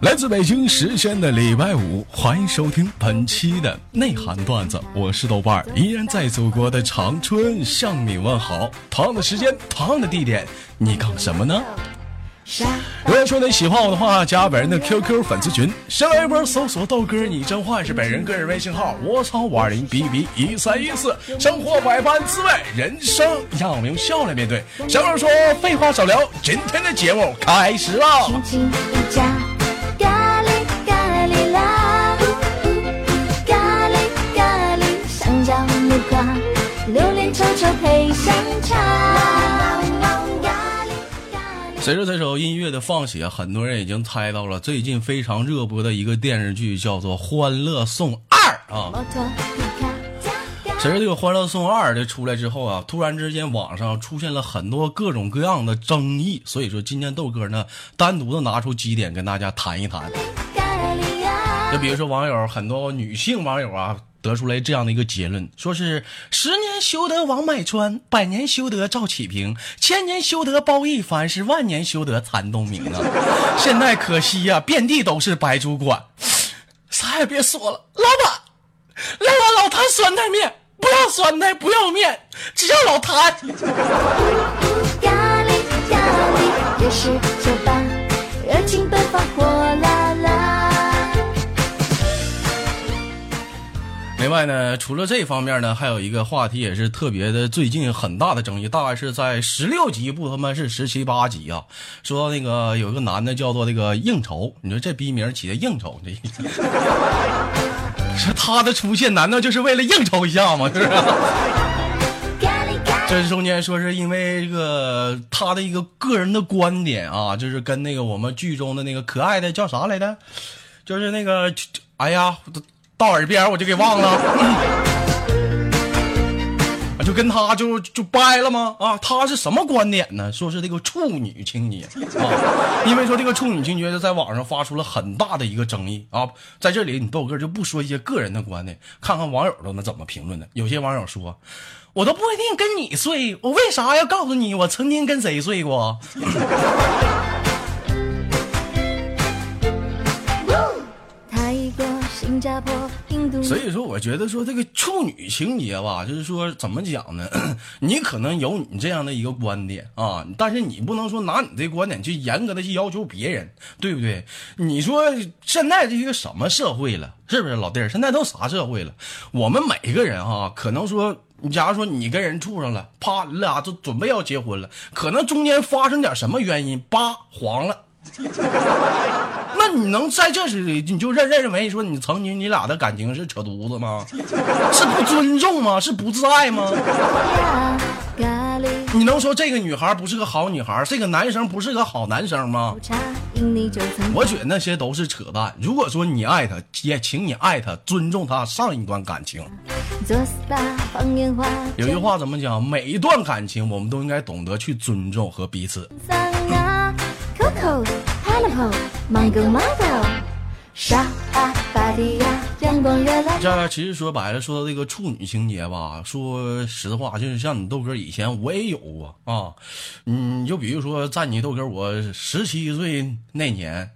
来自北京时间的礼拜五，欢迎收听本期的内涵段子。我是豆瓣儿，依然在祖国的长春向你问好。同样的时间，同样的地点，你干什么呢？如果说你喜欢我的话，加本人的 QQ 粉丝群，新浪微博搜索豆哥你真坏是本人个人微信号，我操五二零 B B 一三一四，生活百般滋味，人生让我们用笑来面对。小妹说废话少聊，今天的节目开始了。随着这首音乐的放起，很多人已经猜到了最近非常热播的一个电视剧，叫做《欢乐颂二》啊。随着这个《欢乐颂二》的出来之后啊，突然之间网上出现了很多各种各样的争议，所以说今天豆哥呢单独的拿出几点跟大家谈一谈。就比如说网友很多女性网友啊。得出来这样的一个结论，说是十年修得王买川，百年修得赵启平，千年修得包奕凡，是万年修得谭东明啊！现在可惜呀、遍地都是白主管，啥也别说了，老板，来碗老坛酸菜面，不要酸菜，不要面，只要老坛。咖喱咖喱，也是酒吧，热情奔放火辣。另外呢，除了这方面呢，还有一个话题也是特别的，最近很大的争议，大概是在十六集不他妈是十七八集啊。说那个有一个男的叫做那个应酬，你说这逼名起的应酬，这意思。说他的出现难道就是为了应酬一下吗？是不是？这中间说是因为这个他的一个个人的观点啊，就是跟那个我们剧中的那个可爱的叫啥来着，就是那个，哎呀。到耳边我就给忘了，就跟他就就掰了吗？啊，他是什么观点呢？说是这个处女情节啊，因为说这个处女情节在网上发出了很大的一个争议啊。在这里，你豆哥就不说一些个人的观点，看看网友都能怎么评论的。有些网友说，我都不一定跟你睡，我为啥要告诉你我曾经跟谁睡过？所以说，我觉得说这个处女情节吧，就是说怎么讲呢？你可能有你这样的一个观点啊，但是你不能说拿你这观点去严格的去要求别人，对不对？你说现在这个什么社会了，是不是老弟儿？现在都啥社会了？我们每个人哈，可能说，假如说你跟人处上了，啪，你俩就准备要结婚了，可能中间发生点什么原因，叭黄了。那你能在这时你就认认为说你曾经你俩的感情是扯犊子吗？是不尊重吗？是不自爱吗？你能说这个女孩不是个好女孩，这个男生不是个好男生吗？我觉得那些都是扯淡。如果说你爱他，也请你爱他，尊重他上一段感情。有句话怎么讲？每一段感情我们都应该懂得去尊重和彼此。这其实说白了，说到这个处女情节吧，说实话，就是像你豆哥以前我也有过啊。嗯，就比如说在你豆哥我十七岁那年，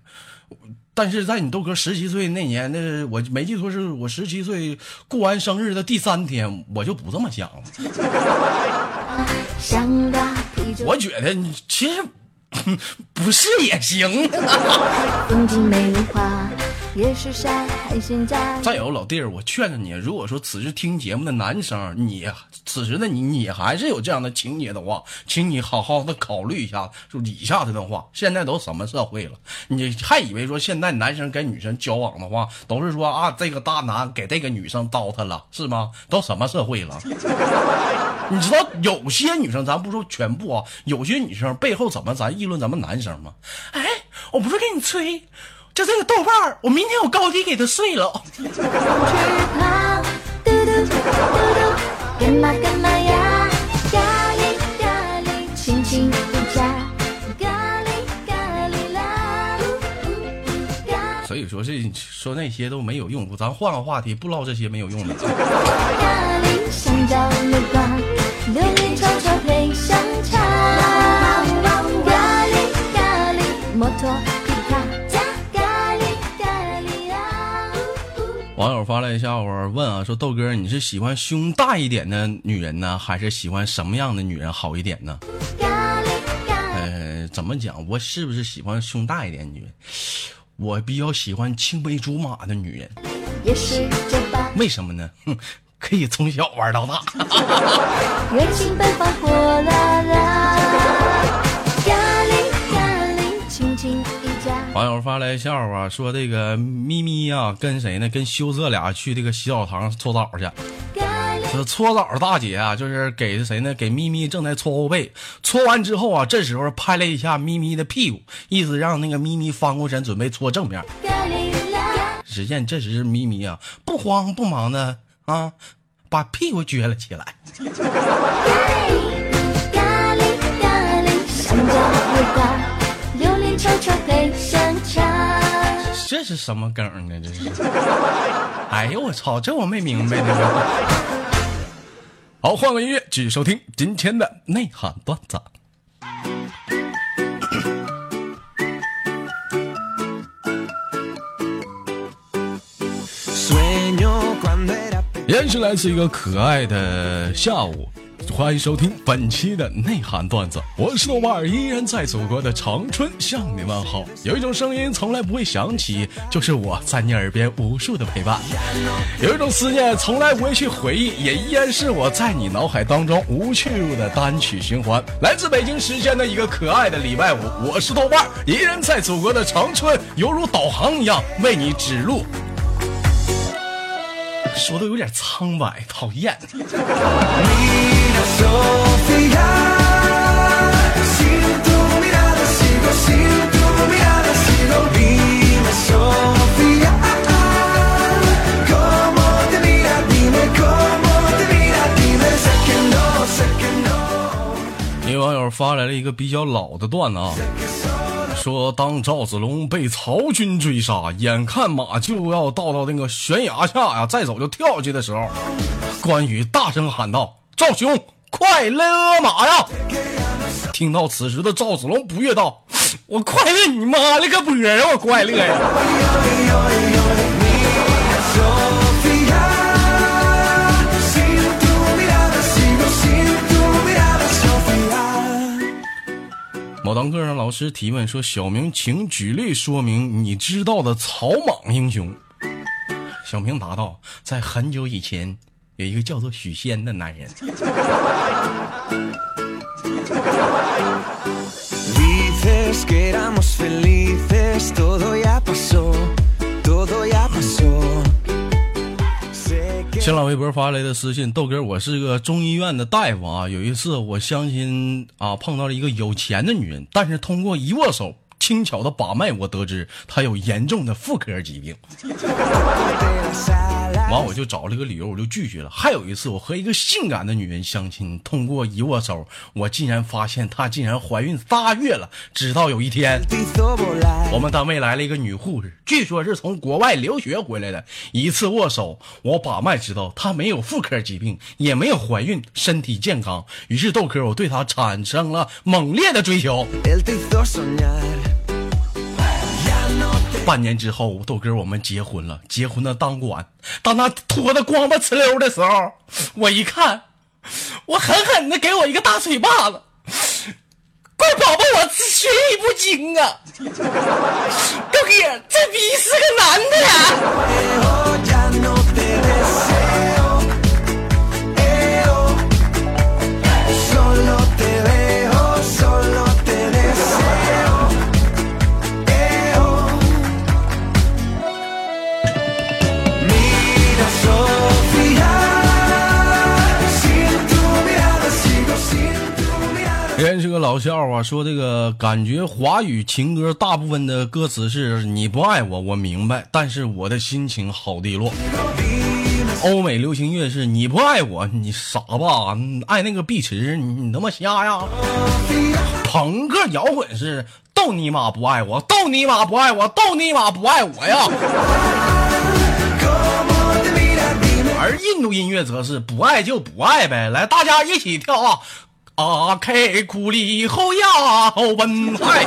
但是在你豆哥十七岁那年，那我没记错，是我十七岁过完生日的第三天，我就不这么想了。我觉得你其实 不是也行。再有老弟儿，我劝着你，如果说此时听节目的男生，你此时的你，你还是有这样的情节的话，请你好好的考虑一下，就以下这段话。现在都什么社会了，你还以为说现在男生跟女生交往的话，都是说啊，这个大男给这个女生糟蹋了，是吗？都什么社会了？你知道有些女生，咱不说全部啊，有些女生背后怎么咱议论咱们男生吗？哎，我不是给你吹。就这个豆瓣儿，我明天我高低给他碎了。所以说这说那些都没有用，咱换个话题，不唠这些没有用的。网友发来一笑话，问啊，说豆哥，你是喜欢胸大一点的女人呢，还是喜欢什么样的女人好一点呢？呃，怎么讲？我是不是喜欢胸大一点女人？我比较喜欢青梅竹马的女人。为什么呢？哼，可以从小玩到大。网友发来笑话，说这个咪咪呀，跟谁呢？跟羞涩俩去这个洗澡堂搓澡去。这搓澡大姐啊，就是给谁呢？给咪咪正在搓后背，搓完之后啊，这时候拍了一下咪咪的屁股，意思让那个咪咪翻过身准备搓正面。只见这时咪咪啊，不慌不忙的啊，把屁股撅了起来。这是什么梗呢？这是，哎呦我操！这我没明白呢。好，换个音乐，继续收听今天的内涵段子。依然是来自一个可爱的下午。欢迎收听本期的内涵段子，我是豆瓣儿，依然在祖国的长春向你问好。有一种声音从来不会响起，就是我在你耳边无数的陪伴；有一种思念从来不会去回忆，也依然是我在你脑海当中无去路的单曲循环。来自北京时间的一个可爱的礼拜五，我是豆瓣儿，依然在祖国的长春，犹如导航一样为你指路。说的有点苍白，讨厌。一网友发来了一个比较老的段子啊。说，当赵子龙被曹军追杀，眼看马就要到到那个悬崖下呀，再走就跳下去的时候，关羽大声喊道：“赵兄，快勒马呀！”听到此时的赵子龙不悦道：“ 我快乐你妈了个波啊！我快乐呀！”某堂课上，老师提问说：“小明，请举例说明你知道的草莽英雄。”小明答道：“在很久以前，有一个叫做许仙的男人。”新浪微博发来的私信，豆哥，我是个中医院的大夫啊。有一次，我相亲啊，碰到了一个有钱的女人，但是通过一握手。轻巧的把脉，我得知她有严重的妇科疾病。完，我就找了个理由，我就拒绝了。还有一次，我和一个性感的女人相亲，通过一握手，我竟然发现她竟然怀孕仨月了。直到有一天，我们单位来了一个女护士，据说是从国外留学回来的。一次握手，我把脉知道她没有妇科疾病，也没有怀孕，身体健康。于是豆哥，我对她产生了猛烈的追求。半年之后，豆哥我们结婚了，结婚的当晚，当他脱的光巴呲溜的时候，我一看，我狠狠的给我一个大嘴巴子。怪宝宝，我学艺不精啊！豆哥，这逼是个男的呀！老笑话，说这个感觉华语情歌大部分的歌词是你不爱我，我明白，但是我的心情好低落。欧美流行乐是你不爱我，你傻吧？爱那个碧池，你他妈瞎呀？朋克摇滚是逗你妈不爱我，逗你妈不爱我，逗你妈不爱我呀。而印度音乐则是不爱就不爱呗，来大家一起跳啊！打开库里后呀，文海。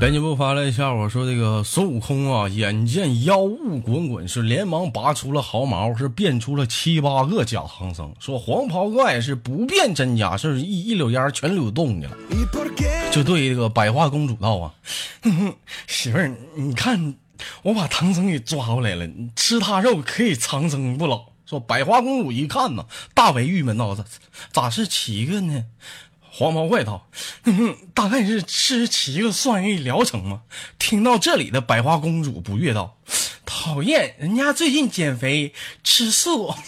编辑部发来笑话说：“这个孙悟空啊，眼见妖物滚滚，是连忙拔出了毫毛，是变出了七八个假唐僧。说黄袍怪是不变真假，是一 一溜烟全溜洞去了。就对这个百花公主道啊，媳妇儿，你看我把唐僧给抓过来了，吃他肉可以长生不老。说百花公主一看呢，大为郁闷道：咋咋是七个呢？”黄毛怪道：“大概是吃七个算一疗程吗？”听到这里的百花公主不悦道：“讨厌，人家最近减肥吃素。”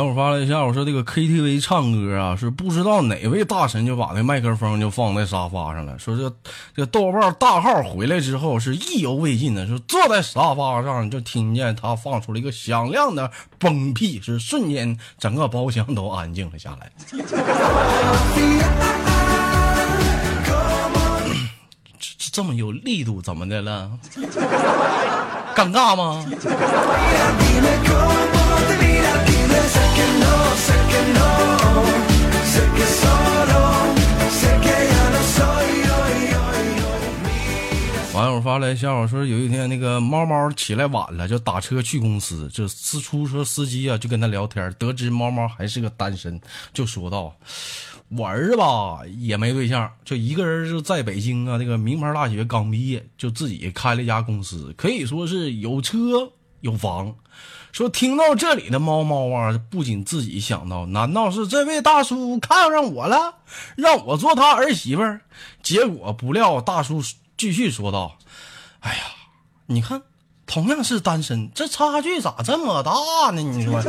网友发了一下，我说这个 KTV 唱歌啊，是不知道哪位大神就把那麦克风就放在沙发上了。说这这豆瓣大号回来之后是意犹未尽的，说坐在沙发上就听见他放出了一个响亮的崩屁，是瞬间整个包厢都安静了下来。这这么有力度，怎么的了？尴尬吗？网友发来笑话说，有一天那个猫猫起来晚了，就打车去公司，这司出租车司机啊就跟他聊天，得知猫猫还是个单身，就说道：“我儿子吧也没对象，就一个人就在北京啊，那个名牌大学刚毕业，就自己开了一家公司，可以说是有车有房。”说听到这里的猫猫啊，不仅自己想到，难道是这位大叔看上我了，让我做他儿媳妇儿？结果不料大叔继续说道：“哎呀，你看，同样是单身，这差距咋这么大呢？你说？”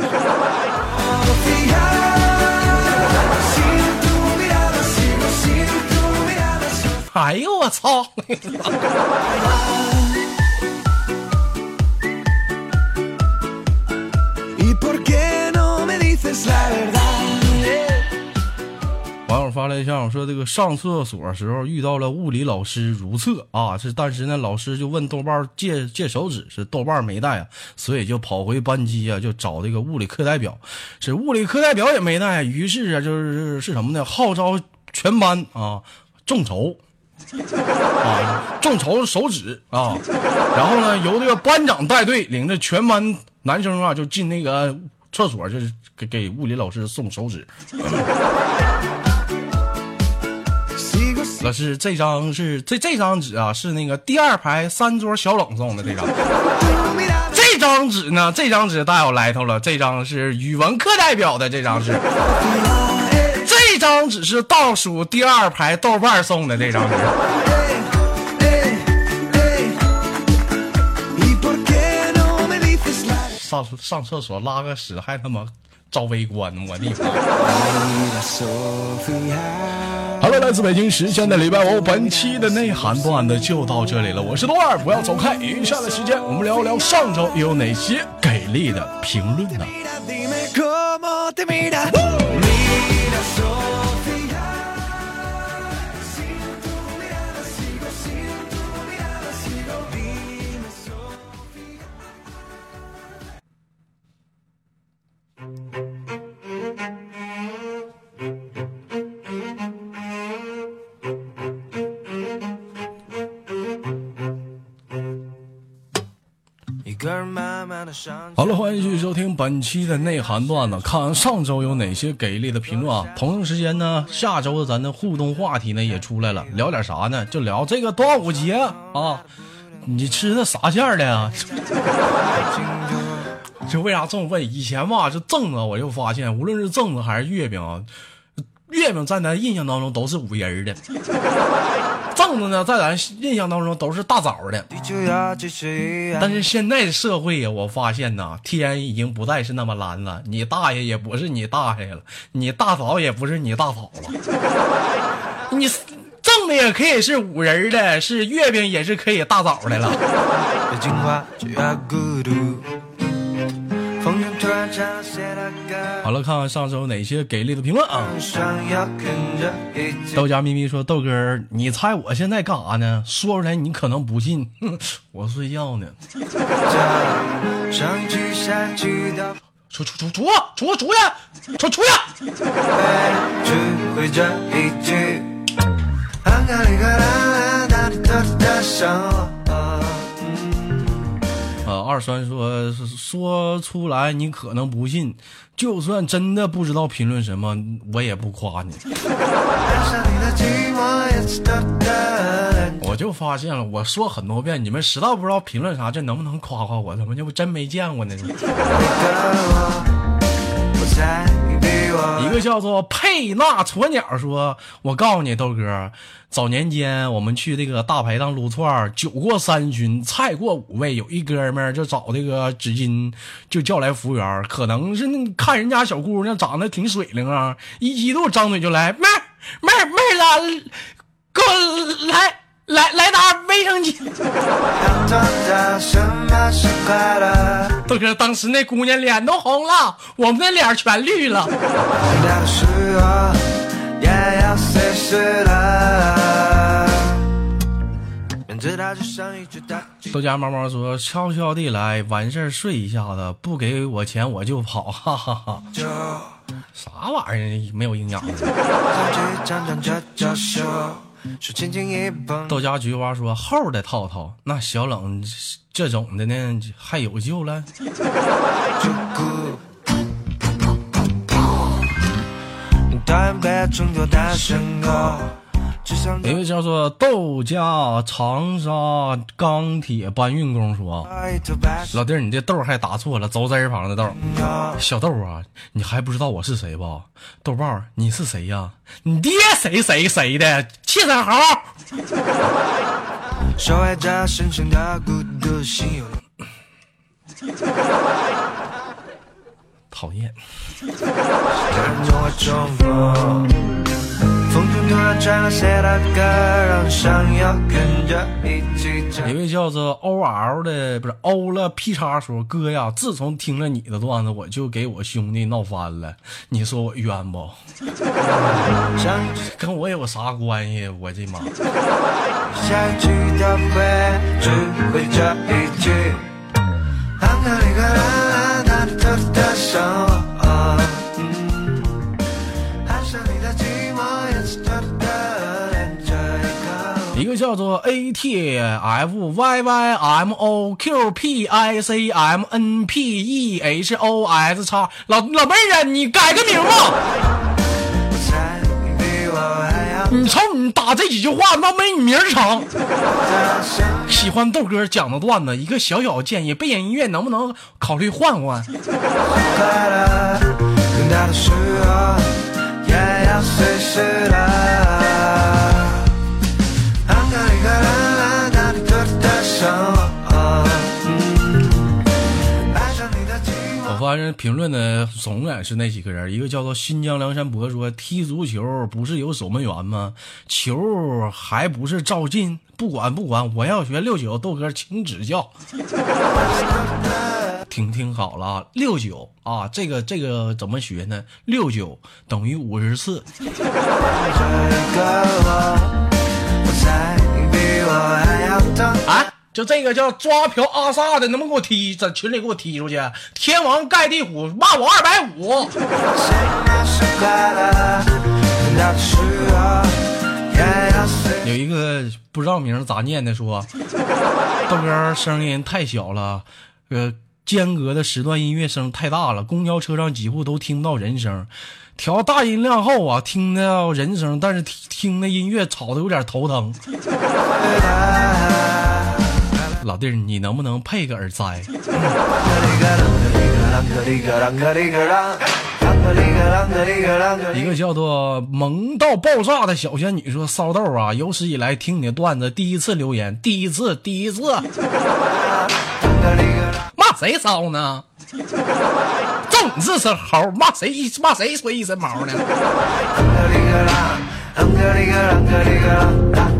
哎呦我操！网友发来一下，我说这个上厕所时候遇到了物理老师如厕。啊，是当时呢老师就问豆瓣借借手纸，是豆瓣没带啊，所以就跑回班级啊，就找这个物理课代表，是物理课代表也没带，于是啊就是是什么呢？号召全班啊众筹。啊众筹手指。啊，然后呢由这个班长带队，领着全班男生啊就进那个厕所，就是给给物理老师送手纸。老师，这张是这这张纸啊，是那个第二排三桌小冷送的这张。这张纸呢，这张纸大有来头了。这张是语文课代表的，这张是。这张纸是倒数第二排豆瓣送的这张纸。上上厕所拉个屎还他妈招围观，我的妈！Hello，来自北京时间的礼拜五，本期的内涵段子就到这里了。我是多二，不要走开。余下的时间，我们聊一聊上周有哪些给力的评论呢？好了，欢迎继续收听本期的内涵段子。看上周有哪些给力的评论啊？同样时间呢，下周的咱的互动话题呢也出来了，聊点啥呢？就聊这个端午节啊，你吃的啥馅的呀？就为啥这么问？以前吧，就粽子，我就发现，无论是粽子还是月饼啊，月饼在咱印象当中都是五仁的。粽子呢，在咱印象当中都是大枣的，但是现在的社会呀，我发现呐，天已经不再是那么蓝了。你大爷也不是你大爷了，你大嫂也不是你大嫂了。你粽子也可以是五仁的，是月饼也是可以大枣的了。好了，看看上周哪些给力的评论啊！豆家咪咪说：“豆哥，你猜我现在干啥呢？说出来你可能不信，我睡觉呢。”出出出出出出去！出出呀！二栓说说出来你可能不信，就算真的不知道评论什么，我也不夸你。我就发现了，我说很多遍，你们实在不知道评论啥，这能不能夸夸我？怎么就真没见过呢？一个叫做佩纳鸵鸟说：“我告诉你，豆哥，早年间我们去这个大排档撸串，酒过三巡，菜过五味，有一哥们儿就找这个纸巾，就叫来服务员，可能是看人家小姑娘长得挺水灵啊，一激动张嘴就来，妹儿妹儿妹子，给我来。”来来打卫生巾。豆哥，当时那姑娘脸都红了，我们的脸全绿了。豆家猫猫说：“悄悄地来，完事儿睡一下子，不给我钱我就跑。”哈哈哈。啥玩意儿？没有营养。豆家菊花说：“厚的套套，那小冷这种的呢，还有救了。”一位叫做豆家长沙钢铁搬运工说：“老弟儿，你这豆还打错了，走字旁的豆。小豆啊，你还不知道我是谁吧？豆瓣，你是谁呀？你爹谁谁谁的？气死猴！讨厌。”一位叫做 O L 的不是欧了 P 叉说哥呀，自从听了你的段子，我就给我兄弟闹翻了，你说我冤不？跟我有啥关系？我的妈！叫做 A T F Y Y M O Q P I C M N P E H O S 叉老老妹儿啊，你改个名吧！你瞅你打这几句话，那没你名长。喜欢豆哥讲的段子，一个小小建议，背景音乐能不能考虑换换？完事评论的总也是那几个人，一个叫做新疆梁山伯说踢足球不是有守门员吗？球还不是照进？不管不管，我要学六九，豆哥请指教。听听好了，六九啊，这个这个怎么学呢？六九等于五十四。啊，就这个叫抓嫖阿萨的，能不能给我踢在群里给我踢出去？天王盖地虎骂我二百五。有一个不知道名咋念的说，豆哥声音太小了，呃，间隔的时段音乐声太大了，公交车上几乎都听不到人声。调大音量后啊，听到人声，但是听听那音乐吵的有点头疼。老弟儿，你能不能配个耳塞？一个叫做萌到爆炸的小仙女说：“骚豆啊，有史以来听你的段子，第一次留言，第一次，第一次。骂谁骚呢？就你这身猴，骂谁骂谁吹一身毛呢？”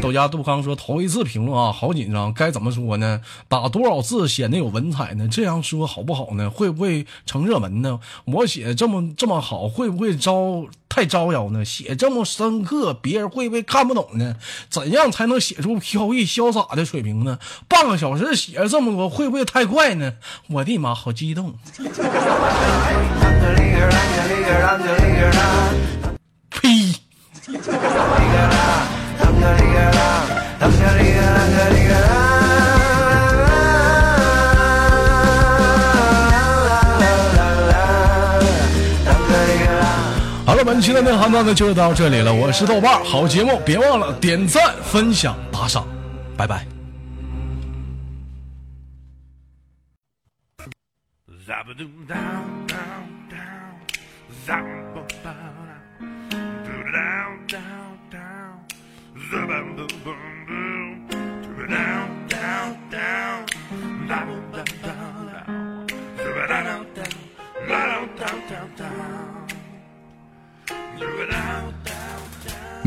豆家杜康说：“头一次评论啊，好紧张，该怎么说呢？打多少字显得有文采呢？这样说好不好呢？会不会成热门呢？我写这么这么好，会不会招太招摇呢？写这么深刻，别人会不会看不懂呢？怎样才能写出飘逸潇洒的水平呢？半个小时写这么多，会不会太快呢？我的妈，好激动！呸！” 好了，本期的内涵段子就到这里了。我是豆瓣，好节目别忘了点赞、分享、打赏，拜拜。